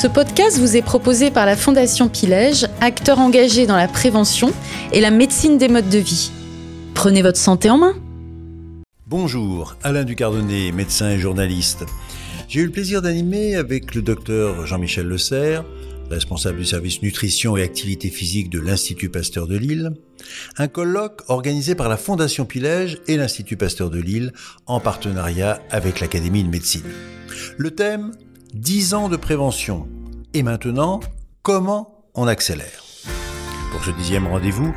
Ce podcast vous est proposé par la Fondation Pilège, acteur engagé dans la prévention et la médecine des modes de vie. Prenez votre santé en main. Bonjour, Alain Ducardonnet, médecin et journaliste. J'ai eu le plaisir d'animer avec le docteur Jean-Michel Le Serre, responsable du service nutrition et activité physique de l'Institut Pasteur de Lille, un colloque organisé par la Fondation Pilège et l'Institut Pasteur de Lille en partenariat avec l'Académie de médecine. Le thème 10 ans de prévention. Et maintenant, comment on accélère? Pour ce dixième rendez-vous,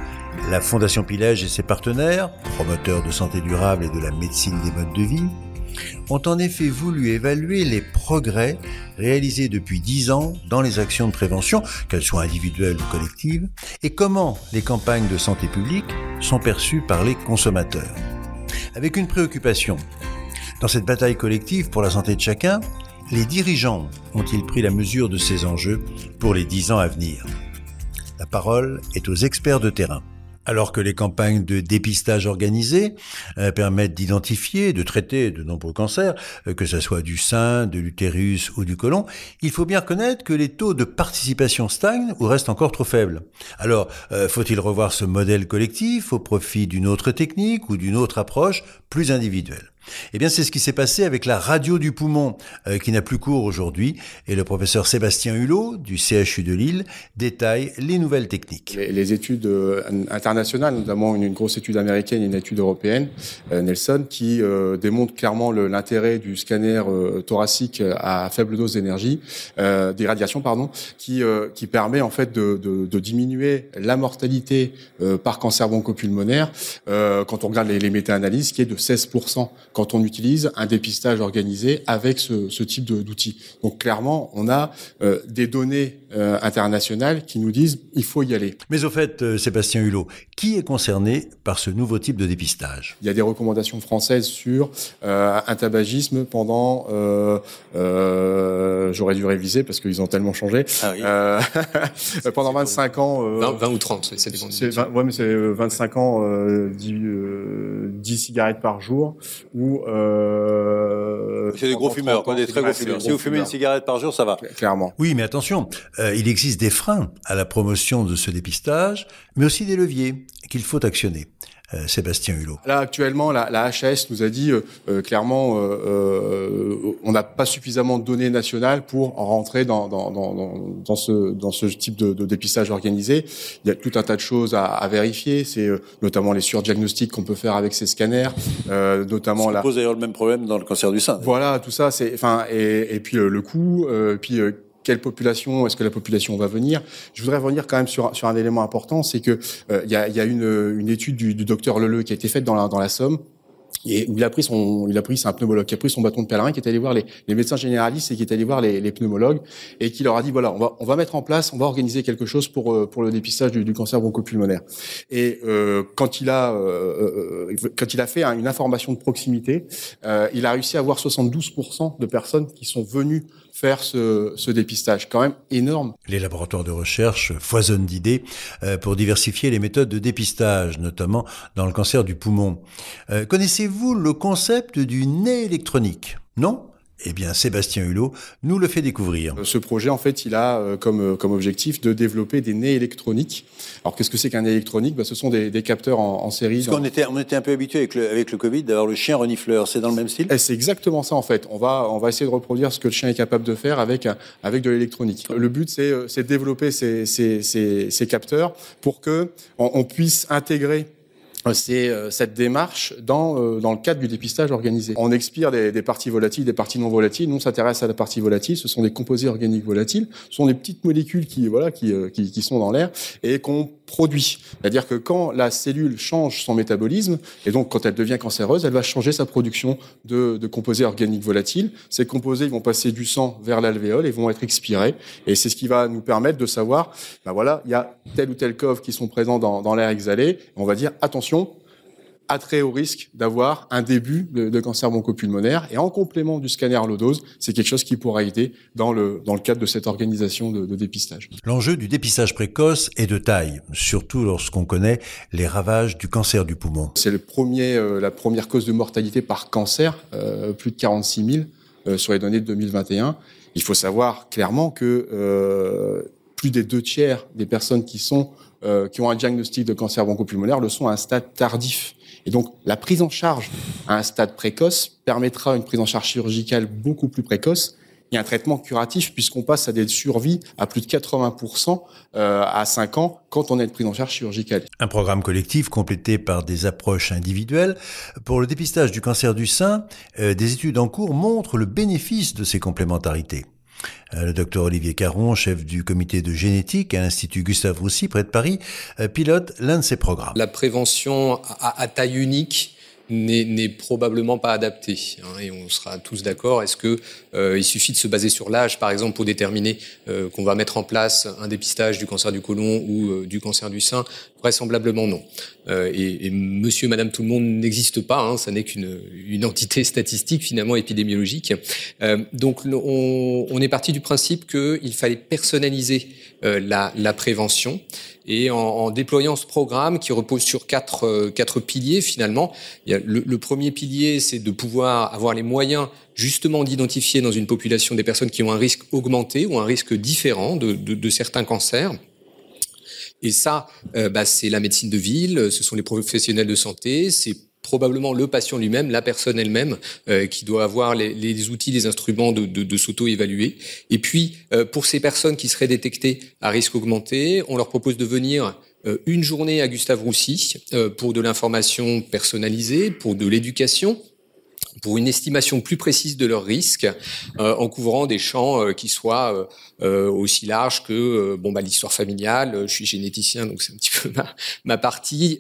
la Fondation Pilège et ses partenaires, promoteurs de santé durable et de la médecine des modes de vie, ont en effet voulu évaluer les progrès réalisés depuis 10 ans dans les actions de prévention, qu'elles soient individuelles ou collectives, et comment les campagnes de santé publique sont perçues par les consommateurs. Avec une préoccupation. Dans cette bataille collective pour la santé de chacun, les dirigeants ont-ils pris la mesure de ces enjeux pour les dix ans à venir? La parole est aux experts de terrain. Alors que les campagnes de dépistage organisées euh, permettent d'identifier de traiter de nombreux cancers, euh, que ce soit du sein, de l'utérus ou du côlon, il faut bien reconnaître que les taux de participation stagnent ou restent encore trop faibles. Alors, euh, faut-il revoir ce modèle collectif au profit d'une autre technique ou d'une autre approche plus individuelle? Eh bien, c'est ce qui s'est passé avec la radio du poumon, euh, qui n'a plus cours aujourd'hui, et le professeur Sébastien Hulot, du CHU de Lille, détaille les nouvelles techniques. Les, études euh, internationales, notamment une, grosse étude américaine et une étude européenne, euh, Nelson, qui démontrent clairement l'intérêt du scanner thoracique à faible dose d'énergie, des radiations, pardon, qui, qui permet en fait de, de, de diminuer la mortalité par cancer bronchopulmonaire quand on regarde les, les méta-analyses, qui est de 16% quand on utilise un dépistage organisé avec ce, type d'outils. Donc clairement, on a euh, des données euh, internationales qui nous disent il faut y aller. Mais au fait, euh, Sébastien Hulot, qui est concerné par ce nouveau type de dépistage? Il y a des recommandations françaises sur un tabagisme pendant. J'aurais dû réviser parce qu'ils ont tellement changé. Ah oui. pendant 25 ans. 20, ou 30, c'est des Ouais, mais c'est 25 ans, 10, 10 cigarettes par jour ou euh, c'est des gros fumeurs, des très gros fumeurs. Si vous fumez une cigarette par jour, ça va. Clairement. Oui, mais attention, euh, il existe des freins à la promotion de ce dépistage, mais aussi des leviers qu'il faut actionner. Euh, Sébastien Hulot. Là, actuellement, la, la HAS nous a dit euh, euh clairement, euh, on n'a pas suffisamment de données nationales pour rentrer dans, dans, dans, dans, ce, dans ce type de, de, dépistage organisé. Il y a tout un tas de choses à, à vérifier. C'est notamment les surdiagnostics qu'on peut faire avec ces scanners, notamment. Ça pose d'ailleurs le même problème dans le cancer du sein. Voilà, tout ça, c'est, enfin, et, et puis le coût, puis quelle population est-ce que la population va venir? Je voudrais revenir quand même sur, sur un élément important, c'est que euh, il y, a, y, a, une, une étude du, du docteur Leleu qui a été faite dans la, dans la Somme, et il a pris son, il a pris, c'est un pneumologue qui a pris son bâton de pèlerin, qui est allé voir les, médecins généralistes et qui est allé voir les, pneumologues et qui leur a dit voilà, on va, on va mettre en place, on va organiser quelque chose pour euh, pour le dépistage du, cancer bronchopulmonaire. Et euh, quand il a euh, euh quand il a fait une information de proximité, euh, il a réussi à avoir 72% de personnes qui sont venues faire ce, ce, dépistage, quand même énorme. Les laboratoires de recherche foisonnent d'idées euh, pour diversifier les méthodes de dépistage, notamment dans le cancer du poumon. Euh, Connaissez-vous le concept du nez électronique? Non? Eh bien, Sébastien Hulot nous le fait découvrir. Ce projet, en fait, il a euh, comme, euh, comme objectif de développer des nez électroniques. Alors, qu'est-ce que c'est qu'un nez électronique? Bah, Ce sont des, des capteurs en, en série. Parce qu'on était, on était un peu habitué avec le, avec le Covid d'avoir le chien renifleur. C'est dans le même style? Eh, C'est exactement ça, en fait. On va, on va essayer de reproduire ce que le chien est capable de faire avec, avec de l'électronique. Le but, c'est euh, de développer ces, ces, ces, ces capteurs pour que on, on puisse intégrer c'est euh, cette démarche dans, euh, dans le cadre du dépistage organisé. On expire des, des parties volatiles, des parties non volatiles. Nous, on s'intéresse à la partie volatile. Ce sont des composés organiques volatiles. Ce sont des petites molécules qui, voilà, qui, euh, qui, qui sont dans l'air et qu'on produit. C'est-à-dire que quand la cellule change son métabolisme, et donc quand elle devient cancéreuse, elle va changer sa production de, composés organiques volatiles. Ces composés vont passer du sang vers l'alvéole et vont être expirés. Et c'est ce qui va nous permettre de savoir, ben voilà, il y a tel ou tel cove qui sont présents dans l'air exhalé. On va dire, attention, attrait au risque d'avoir un début de, de, cancer bronchopulmonaire. Et en complément du scanner low dose, c'est quelque chose qui pourra aider dans le, dans le cadre de cette organisation de, de dépistage. L'enjeu du dépistage précoce est de taille, surtout lorsqu'on connaît les ravages du cancer du poumon. C'est le premier, euh, la première cause de mortalité par cancer, euh, plus de 46 000 euh, sur les données de 2021. Il faut savoir clairement que plus des deux tiers des personnes qui sont euh, qui ont un diagnostic de cancer bronchopulmonaire le sont à un stade tardif. Et donc, la prise en charge à un stade précoce permettra une prise en charge chirurgicale beaucoup plus précoce et un traitement curatif puisqu'on passe à des survies à plus de 80% euh, à 5 ans quand on a une prise en charge chirurgicale. Un programme collectif complété par des approches individuelles. Pour le dépistage du cancer du sein, euh, des études en cours montrent le bénéfice de ces complémentarités. Euh, le docteur Olivier Caron, chef du comité de génétique à l'Institut Gustave Roussy près de Paris, euh, pilote l'un de ces programmes. La prévention à, taille unique n'est probablement pas adaptée. Hein, et on sera tous d'accord. Est-ce que euh, il suffit de se baser sur l'âge, par exemple, pour déterminer qu'on va mettre en place un dépistage du cancer du côlon ou du cancer du sein Vraisemblablement non. Euh, et, et, monsieur, madame, tout le monde n'existe pas, hein, ça n'est qu'une une entité statistique finalement épidémiologique. Euh, donc on, on, est parti du principe qu'il fallait personnaliser euh, la, la, prévention. Et en, en, déployant ce programme qui repose sur quatre, euh, quatre piliers finalement, il y a le, le premier pilier, c'est de pouvoir avoir les moyens justement d'identifier dans une population des personnes qui ont un risque augmenté ou un risque différent de, de, de certains cancers. Et ça, euh, bah, c'est la médecine de ville, ce sont les professionnels de santé, c'est probablement le patient lui-même, la personne elle-même, euh, qui doit avoir les, les, outils, les instruments de, de, de s'auto-évaluer. Et puis, euh, pour ces personnes qui seraient détectées à risque augmenté, on leur propose de venir une journée à Gustave Roussy pour de l'information personnalisée, pour de l'éducation, pour une estimation plus précise de leurs risques, euh, en couvrant des champs euh, qui soient euh, aussi larges que bon bah l'histoire familiale. Je suis généticien, donc c'est un petit peu ma, ma partie.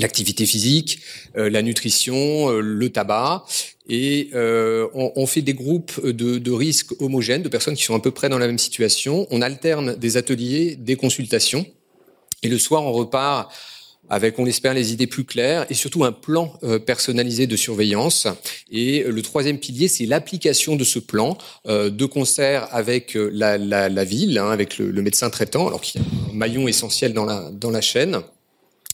L'activité physique, la nutrition, le tabac, et on, on, fait des groupes de, de risques homogènes, de personnes qui sont à peu près dans la même situation. On alterne des ateliers, des consultations, et le soir on repart avec, on espère, les idées plus claires et surtout un plan euh, personnalisé de surveillance. Et euh, le troisième pilier, c'est l'application de ce plan euh, de concert avec la, la, la ville, hein, avec le, le, médecin traitant, alors qu'il y a un maillon essentiel dans la, dans la chaîne.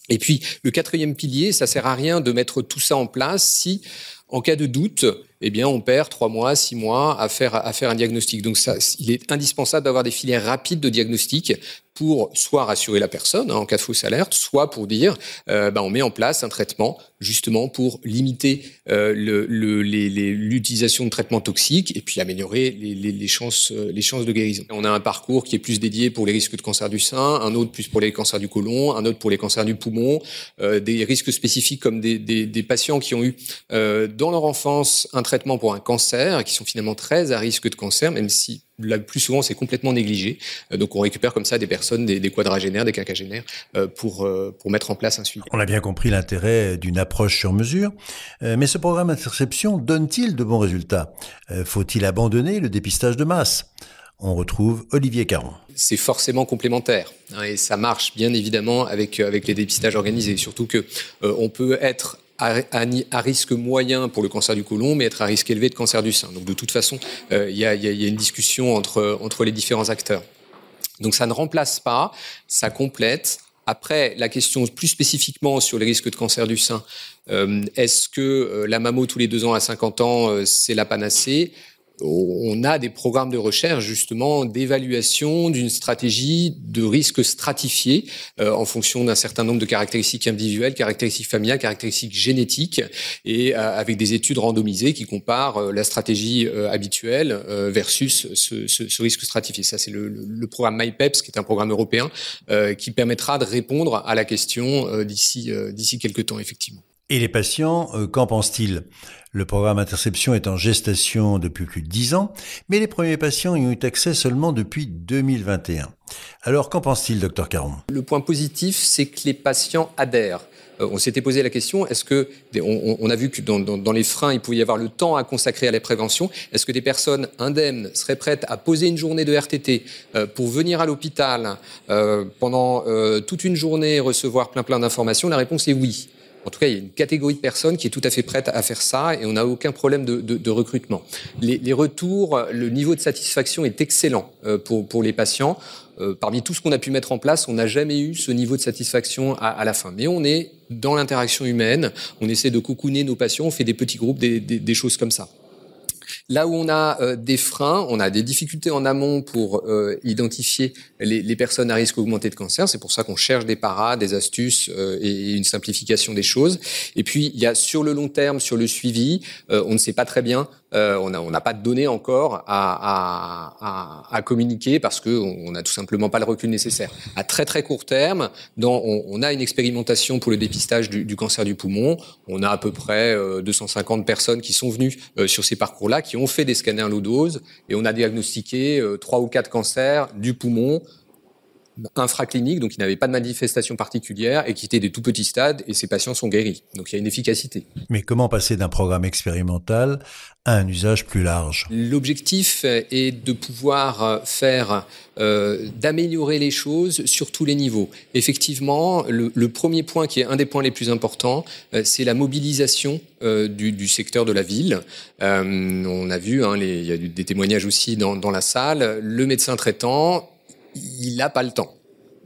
Et puis, le quatrième pilier, ça sert à rien de mettre tout ça en place si, en cas de doute, eh bien, on perd trois mois, six mois à faire, à faire un diagnostic. Donc, ça, il est indispensable d'avoir des filières rapides de diagnostic pour soit rassurer la personne hein, en cas de fausse alerte, soit pour dire euh, ben, on met en place un traitement justement pour limiter euh, l'utilisation le, de traitements toxiques et puis améliorer les, les, les, chances, les chances de guérison. On a un parcours qui est plus dédié pour les risques de cancer du sein, un autre plus pour les cancers du côlon, un autre pour les cancers du poumon, euh, des risques spécifiques comme des, des, des patients qui ont eu euh, dans leur enfance un traitement pour un cancer, qui sont finalement très à risque de cancer, même si le plus souvent c'est complètement négligé. Euh, donc on récupère comme ça des personnes, des, des quadragénaires, des quinquagénaires, euh, pour, euh, pour mettre en place un suivi. On a bien compris l'intérêt d'une approche sur mesure, mais ce programme d'interception donne-t-il de bons résultats? Faut-il abandonner le dépistage de masse? On retrouve Olivier Caron. C'est forcément complémentaire hein, et ça marche bien évidemment avec avec les dépistages organisés. Surtout que on peut être à, risque moyen pour le cancer du côlon, mais être à risque élevé de cancer du sein. Donc de toute façon, euh, il y, a, y, a, une discussion entre, entre les différents acteurs. Donc ça ne remplace pas, ça complète. Après, la question plus spécifiquement sur les risques de cancer du sein, euh, est-ce que euh, la mammo tous les deux ans à 50 ans, euh, c'est la panacée? On a des programmes de recherche justement d'évaluation d'une stratégie de risque stratifié euh, en fonction d'un certain nombre de caractéristiques individuelles, caractéristiques familiales, caractéristiques génétiques, et euh, avec des études randomisées qui comparent euh, la stratégie euh, habituelle euh, versus ce, ce, ce, risque stratifié. Ça, c'est le, le, programme MyPeps, qui est un programme européen qui permettra de répondre à la question d'ici d'ici quelques temps, effectivement. Et les patients, qu'en pensent-ils? Le programme Interception est en gestation depuis plus de 10 ans, mais les premiers patients y ont eu accès seulement depuis 2021. Alors, qu'en pense-t-il, docteur Caron? Le point positif, c'est que les patients adhèrent. Euh, on s'était posé la question, est-ce que, on, a vu que dans, dans, dans, les freins, il pouvait y avoir le temps à consacrer à la prévention, est-ce que des personnes indemnes seraient prêtes à poser une journée de RTT euh, pour venir à l'hôpital euh, pendant euh, toute une journée recevoir plein plein d'informations? La réponse est oui. En tout cas, il y a une catégorie de personnes qui est tout à fait prête à faire ça et on n'a aucun problème de, recrutement. Les, les, retours, le niveau de satisfaction est excellent euh, pour, pour les patients. Euh, parmi tout ce qu'on a pu mettre en place, on n'a jamais eu ce niveau de satisfaction à, à, la fin. Mais on est dans l'interaction humaine, on essaie de cocooner nos patients, on fait des petits groupes, des choses comme ça. Là où on a euh, des freins, on a des difficultés en amont pour euh, identifier les, les, personnes à risque augmenté de cancer. C'est pour ça qu'on cherche des paras, des astuces euh, et une simplification des choses. Et puis, il y a sur le long terme, sur le suivi, on ne sait pas très bien euh, on n'a on pas de données encore à, à, à, communiquer parce qu'on n'a tout simplement pas le recul nécessaire. À très très court terme, dans, on, a une expérimentation pour le dépistage du, du, cancer du poumon. On a à peu près 250 euh, personnes qui sont venues euh, sur ces parcours-là, qui ont fait des scanners low dose et on a diagnostiqué trois ou quatre cancers du poumon infraclinique, donc il n'avait pas de manifestation particulière et qui était des tout petits stades et ces patients sont guéris. Donc il y a une efficacité. Mais comment passer d'un programme expérimental à un usage plus large? L'objectif est de pouvoir faire, euh, d'améliorer les choses sur tous les niveaux. Effectivement, le, le, premier point qui est un des points les plus importants, euh, c'est la mobilisation euh, du, du, secteur de la ville. Euh, on a vu, hein, les, il y a des témoignages aussi dans, dans la salle, le médecin traitant il n'a pas le temps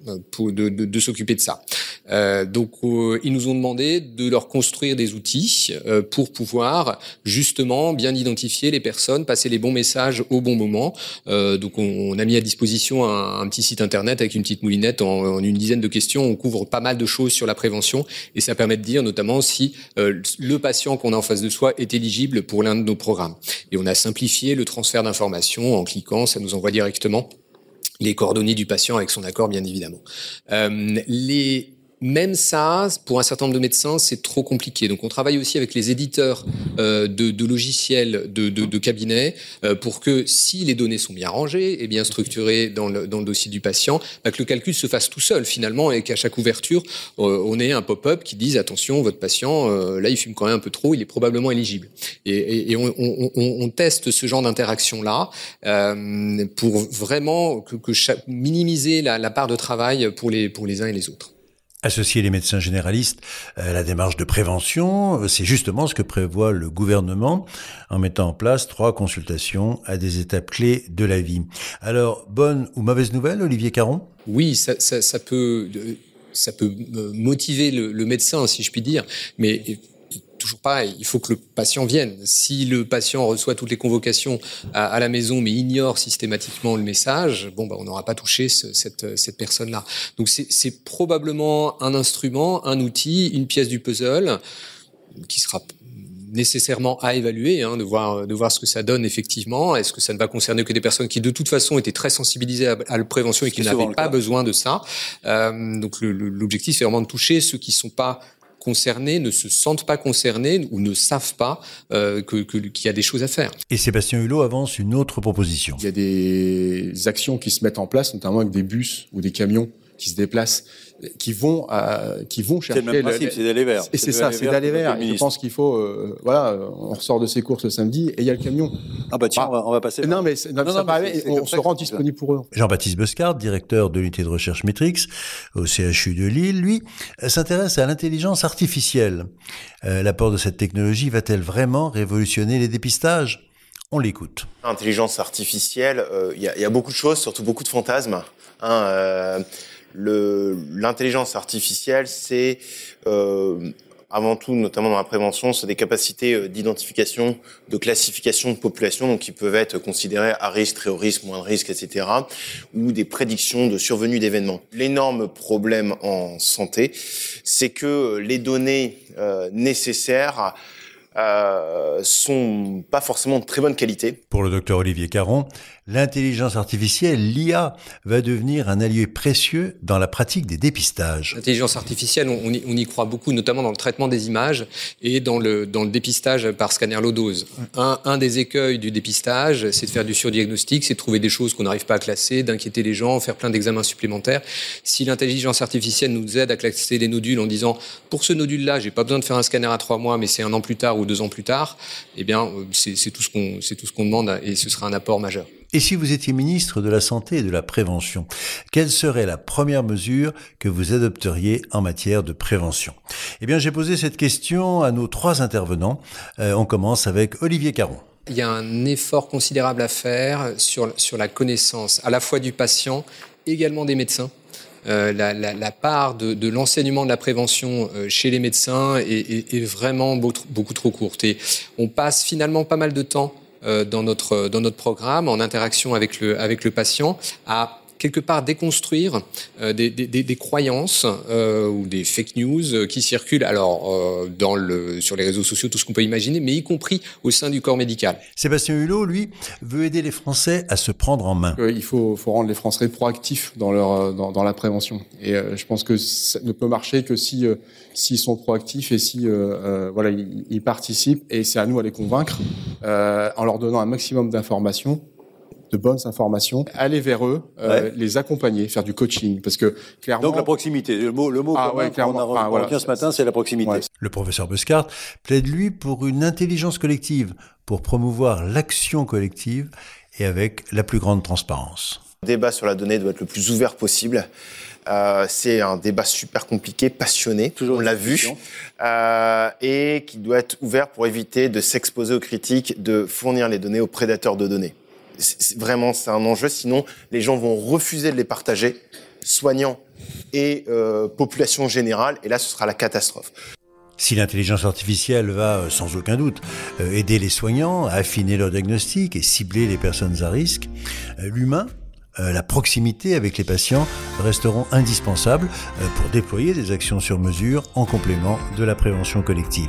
euh, pour, de, de, de s'occuper de ça. Euh, donc, euh, ils nous ont demandé de leur construire des outils euh, pour pouvoir justement bien identifier les personnes, passer les bons messages au bon moment. Euh, donc, on, on, a mis à disposition un, petit site internet avec une petite moulinette en, une dizaine de questions. On couvre pas mal de choses sur la prévention et ça permet de dire notamment si le patient qu'on a en face de soi est éligible pour l'un de nos programmes. Et on a simplifié le transfert d'informations en cliquant, ça nous envoie directement les coordonnées du patient avec son accord, bien évidemment. Euh, même ça, pour un certain nombre de médecins, c'est trop compliqué. Donc, on travaille aussi avec les éditeurs euh, de, de, logiciels de, de, de cabinets euh, pour que, si les données sont bien rangées et bien structurées dans le, dans le dossier du patient, bah, que le calcul se fasse tout seul finalement et qu'à chaque ouverture, euh, on ait un pop-up qui dise attention, votre patient, euh, là, il fume quand même un peu trop, il est probablement éligible. Et, et, et on, on, on, teste ce genre d'interaction là euh, pour vraiment que, que chaque, minimiser la, la part de travail pour les pour les uns et les autres. Associer les médecins généralistes à la démarche de prévention, c'est justement ce que prévoit le gouvernement en mettant en place trois consultations à des étapes clés de la vie. Alors, bonne ou mauvaise nouvelle, Olivier Caron? Oui, ça, ça, ça, peut ça peut motiver le, le, médecin, si je puis dire, mais toujours pareil, il faut que le patient vienne. Si le patient reçoit toutes les convocations à, à la maison mais ignore systématiquement le message, bon, bah, on n'aura pas touché ce, cette, cette personne-là. Donc c'est probablement un instrument, un outil, une pièce du puzzle qui sera nécessairement à évaluer, hein, de voir de voir ce que ça donne effectivement. Est-ce que ça ne va concerner que des personnes qui de toute façon étaient très sensibilisées à, à la prévention et qui n'avaient pas besoin de ça. Euh, donc l'objectif c'est vraiment de toucher ceux qui sont pas concernés ne se sentent pas concernés ou ne savent pas euh, qu'il que, qu'il y a des choses à faire. Et Sébastien Hulot avance une autre proposition. Il y a des actions qui se mettent en place, notamment avec des bus ou des camions qui se déplacent qui vont euh, qui vont chercher. C'est le même principe, c'est d'aller vers. Et c'est ça, c'est d'aller vers. Je pense qu'il faut, euh, voilà, on ressort de ses courses le samedi et il y a le camion. Ah bah tiens, bah, on, va, on, va, passer. Non mais non, non, ça non, mais on se rend disponible pour eux. Jean-Baptiste Bescard, directeur de l'unité de recherche Matrix au CHU de Lille, lui s'intéresse à l'intelligence artificielle. Euh, L'apport de cette technologie va-t-elle vraiment révolutionner les dépistages? On l'écoute. Intelligence artificielle, euh, il y, y, a beaucoup de choses, surtout beaucoup de fantasmes. Hein, euh, l'intelligence artificielle, c'est euh, avant tout, notamment dans la prévention, c'est des capacités euh, d'identification, de classification de population, donc qui peuvent être considérées à risque, très haut risque, moins de risque, etc., ou des prédictions de survenue d'événements. L'énorme problème en santé, c'est que les données euh, nécessaires euh, sont pas forcément de très bonne qualité. Pour le docteur Olivier Caron, l'intelligence artificielle, l'IA, va devenir un allié précieux dans la pratique des dépistages. L'intelligence artificielle, on, y, on, y, croit beaucoup, notamment dans le traitement des images et dans le, dans le dépistage par scanner low dose. Un, un des écueils du dépistage, c'est de faire du surdiagnostic, c'est de trouver des choses qu'on n'arrive pas à classer, d'inquiéter les gens, faire plein d'examens supplémentaires. Si l'intelligence artificielle nous aide à classer les nodules en disant, pour ce nodule-là, j'ai pas besoin de faire un scanner à trois mois, mais c'est un an plus tard ou deux ans plus tard, eh bien, c'est tout ce qu'on c'est tout ce qu'on demande et ce sera un apport majeur. Et si vous étiez ministre de la Santé et de la Prévention, quelle serait la première mesure que vous adopteriez en matière de prévention? Eh bien, j'ai posé cette question à nos trois intervenants. Euh, on commence avec Olivier Caron. Il y a un effort considérable à faire sur, sur la connaissance à la fois du patient, également des médecins. Euh, la, part de, l'enseignement de la prévention euh, chez les médecins est, vraiment beaucoup, trop courte. Et on passe finalement pas mal de temps dans notre dans notre programme, en interaction avec le avec le patient, à quelque part déconstruire euh, des, des, des, croyances euh, ou des fake news euh, qui circulent alors euh, dans le, sur les réseaux sociaux, tout ce qu'on peut imaginer, mais y compris au sein du corps médical. Sébastien Hulot, lui, veut aider les Français à se prendre en main. il faut, faut rendre les Français proactifs dans, leur, dans, dans la prévention. Et je pense que ça ne peut marcher que si s'ils sont proactifs et si voilà ils, ils, participent. Et c'est à nous à les convaincre en leur donnant un maximum d'informations de bonnes informations, aller vers eux, euh, les accompagner, faire du coaching, parce que clairement. Donc la proximité, le mot, le mot ah, ouais, clairement, on a enfin, ce matin, c'est la proximité. Ouais. Le professeur Buscart plaide lui pour une intelligence collective, pour promouvoir l'action collective et avec la plus grande transparence. Le débat sur la donnée doit être le plus ouvert possible. Euh, c'est un débat super compliqué, passionné, Toujours on l'a vu, euh, et qui doit être ouvert pour éviter de s'exposer aux critiques, de fournir les données aux prédateurs de données vraiment, c'est un enjeu. Sinon, les gens vont refuser de les partager, soignants et euh, population générale. Et là, ce sera la catastrophe. Si l'intelligence artificielle va, euh, sans aucun doute, euh, aider les soignants à affiner leur diagnostic et cibler les personnes à risque, l'humain la proximité avec les patients resteront indispensables euh, pour déployer des actions sur mesure en complément de la prévention collective.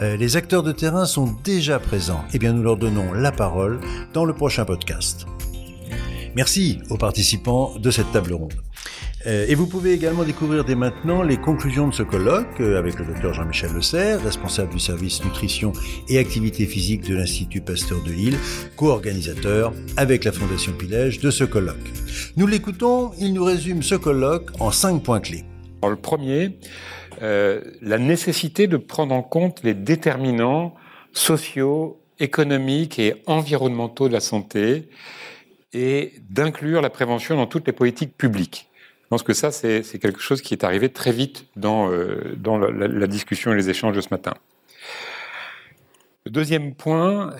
Euh, les acteurs de terrain sont déjà présents. Eh bien, nous leur donnons la parole dans le prochain podcast. Merci aux participants de cette table ronde. Euh, et vous pouvez également découvrir dès maintenant les conclusions de ce colloque euh, avec le docteur Jean-Michel Le responsable du service nutrition et activité physique de l'Institut Pasteur de Lille, co-organisateur avec la Fondation Pilège de ce colloque. Nous l'écoutons, il nous résume ce colloque en cinq points clés. le premier, euh, la nécessité de prendre en compte les déterminants sociaux, économiques et environnementaux de la santé et d'inclure la prévention dans toutes les politiques publiques. Pense que ça, c'est quelque chose qui est arrivé très vite dans, euh, la, discussion et les échanges de ce matin. Le deuxième point,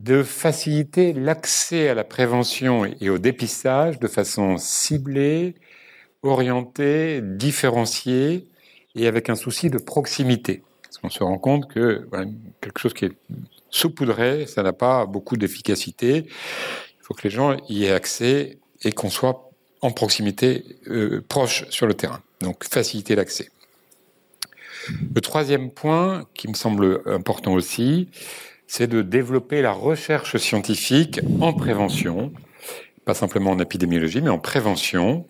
de faciliter l'accès à la prévention et au dépistage de façon ciblée, orientée, différenciée et avec un souci de proximité. Parce qu'on se rend compte que quelque chose qui est saupoudré, ça n'a pas beaucoup d'efficacité. Il faut que les gens y aient accès et qu'on soit en proximité euh, proche sur le terrain. Donc faciliter l'accès. Le troisième point qui me semble important aussi, c'est de développer la recherche scientifique en prévention, pas simplement en épidémiologie, mais en prévention,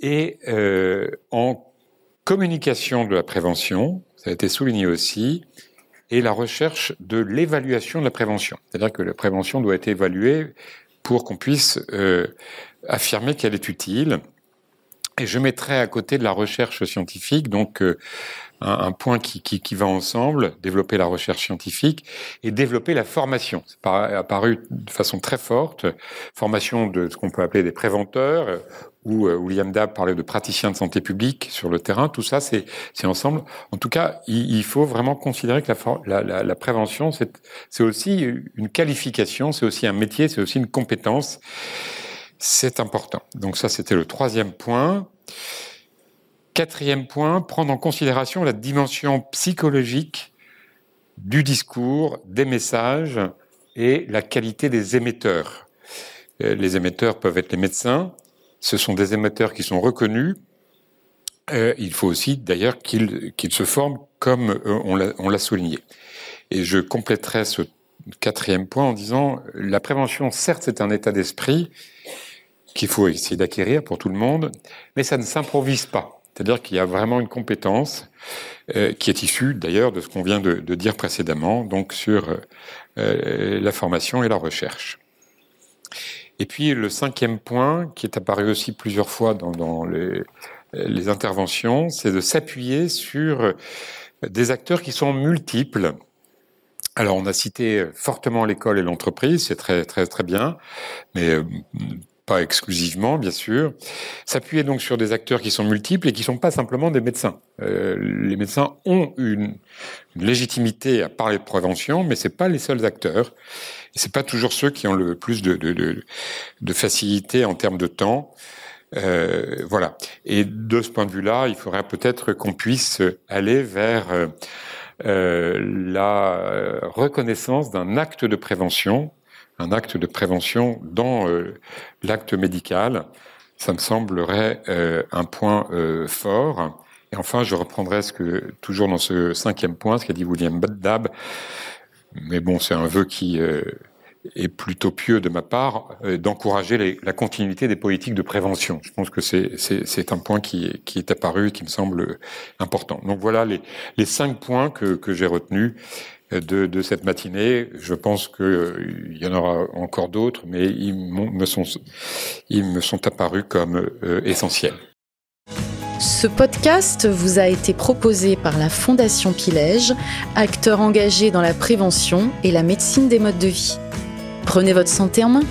et euh, en communication de la prévention, ça a été souligné aussi, et la recherche de l'évaluation de la prévention. C'est-à-dire que la prévention doit être évaluée pour qu'on puisse euh, affirmer qu'elle est utile. Et je mettrai à côté de la recherche scientifique, donc euh, un, point qui, qui, va ensemble, développer la recherche scientifique et développer la formation. C'est apparu de façon très forte, formation de ce qu'on peut appeler des préventeurs, où euh, William Dab parlait de praticiens de santé publique sur le terrain. Tout ça, c'est ensemble. En tout cas, il, il, faut vraiment considérer que la, la, la prévention, c'est aussi une qualification, c'est aussi un métier, c'est aussi une compétence. C'est important. Donc ça, c'était le troisième point. Quatrième point, prendre en considération la dimension psychologique du discours, des messages et la qualité des émetteurs. Euh, les émetteurs peuvent être les médecins. Ce sont des émetteurs qui sont reconnus. Euh, il faut aussi d'ailleurs qu'ils se forment comme euh, on l'a souligné. Et je compléterai ce quatrième point en disant la prévention, certes, c'est un état d'esprit, qu'il faut essayer d'acquérir pour tout le monde, mais ça ne s'improvise pas. C'est-à-dire qu'il y a vraiment une compétence euh, qui est issue d'ailleurs de ce qu'on vient de, dire précédemment, donc sur euh, la formation et la recherche. Et puis le cinquième point, qui est apparu aussi plusieurs fois dans, les, les interventions, c'est de s'appuyer sur des acteurs qui sont multiples. Alors, on a cité fortement l'école et l'entreprise, c'est très très très bien, mais euh, pas exclusivement, bien sûr. S'appuyer donc sur des acteurs qui sont multiples et qui sont pas simplement des médecins. Euh, les médecins ont une, légitimité à parler de prévention, mais c'est pas les seuls acteurs. C'est pas toujours ceux qui ont le plus de facilité en termes de temps. Euh, voilà. Et de ce point de vue-là, il faudrait peut-être qu'on puisse aller vers euh, la reconnaissance d'un acte de prévention, un acte de prévention dans l'acte médical. Ça me semblerait un point fort. Et enfin, je reprendrai ce que, toujours dans ce cinquième point, ce qu'a dit William Dab, mais bon, c'est un vœu qui euh, est plutôt pieux de ma part, euh, d'encourager la continuité des politiques de prévention. Je pense que c'est un point qui, est apparu et qui me semble important. Donc voilà les, cinq points que, que j'ai retenus euh, de, cette matinée. Je pense qu'il y en aura encore d'autres, mais ils, me sont, ils me sont apparus comme essentiels. Ce podcast vous a été proposé par la Fondation Pilège, acteur engagé dans la prévention et la médecine des modes de vie. Prenez votre santé en main.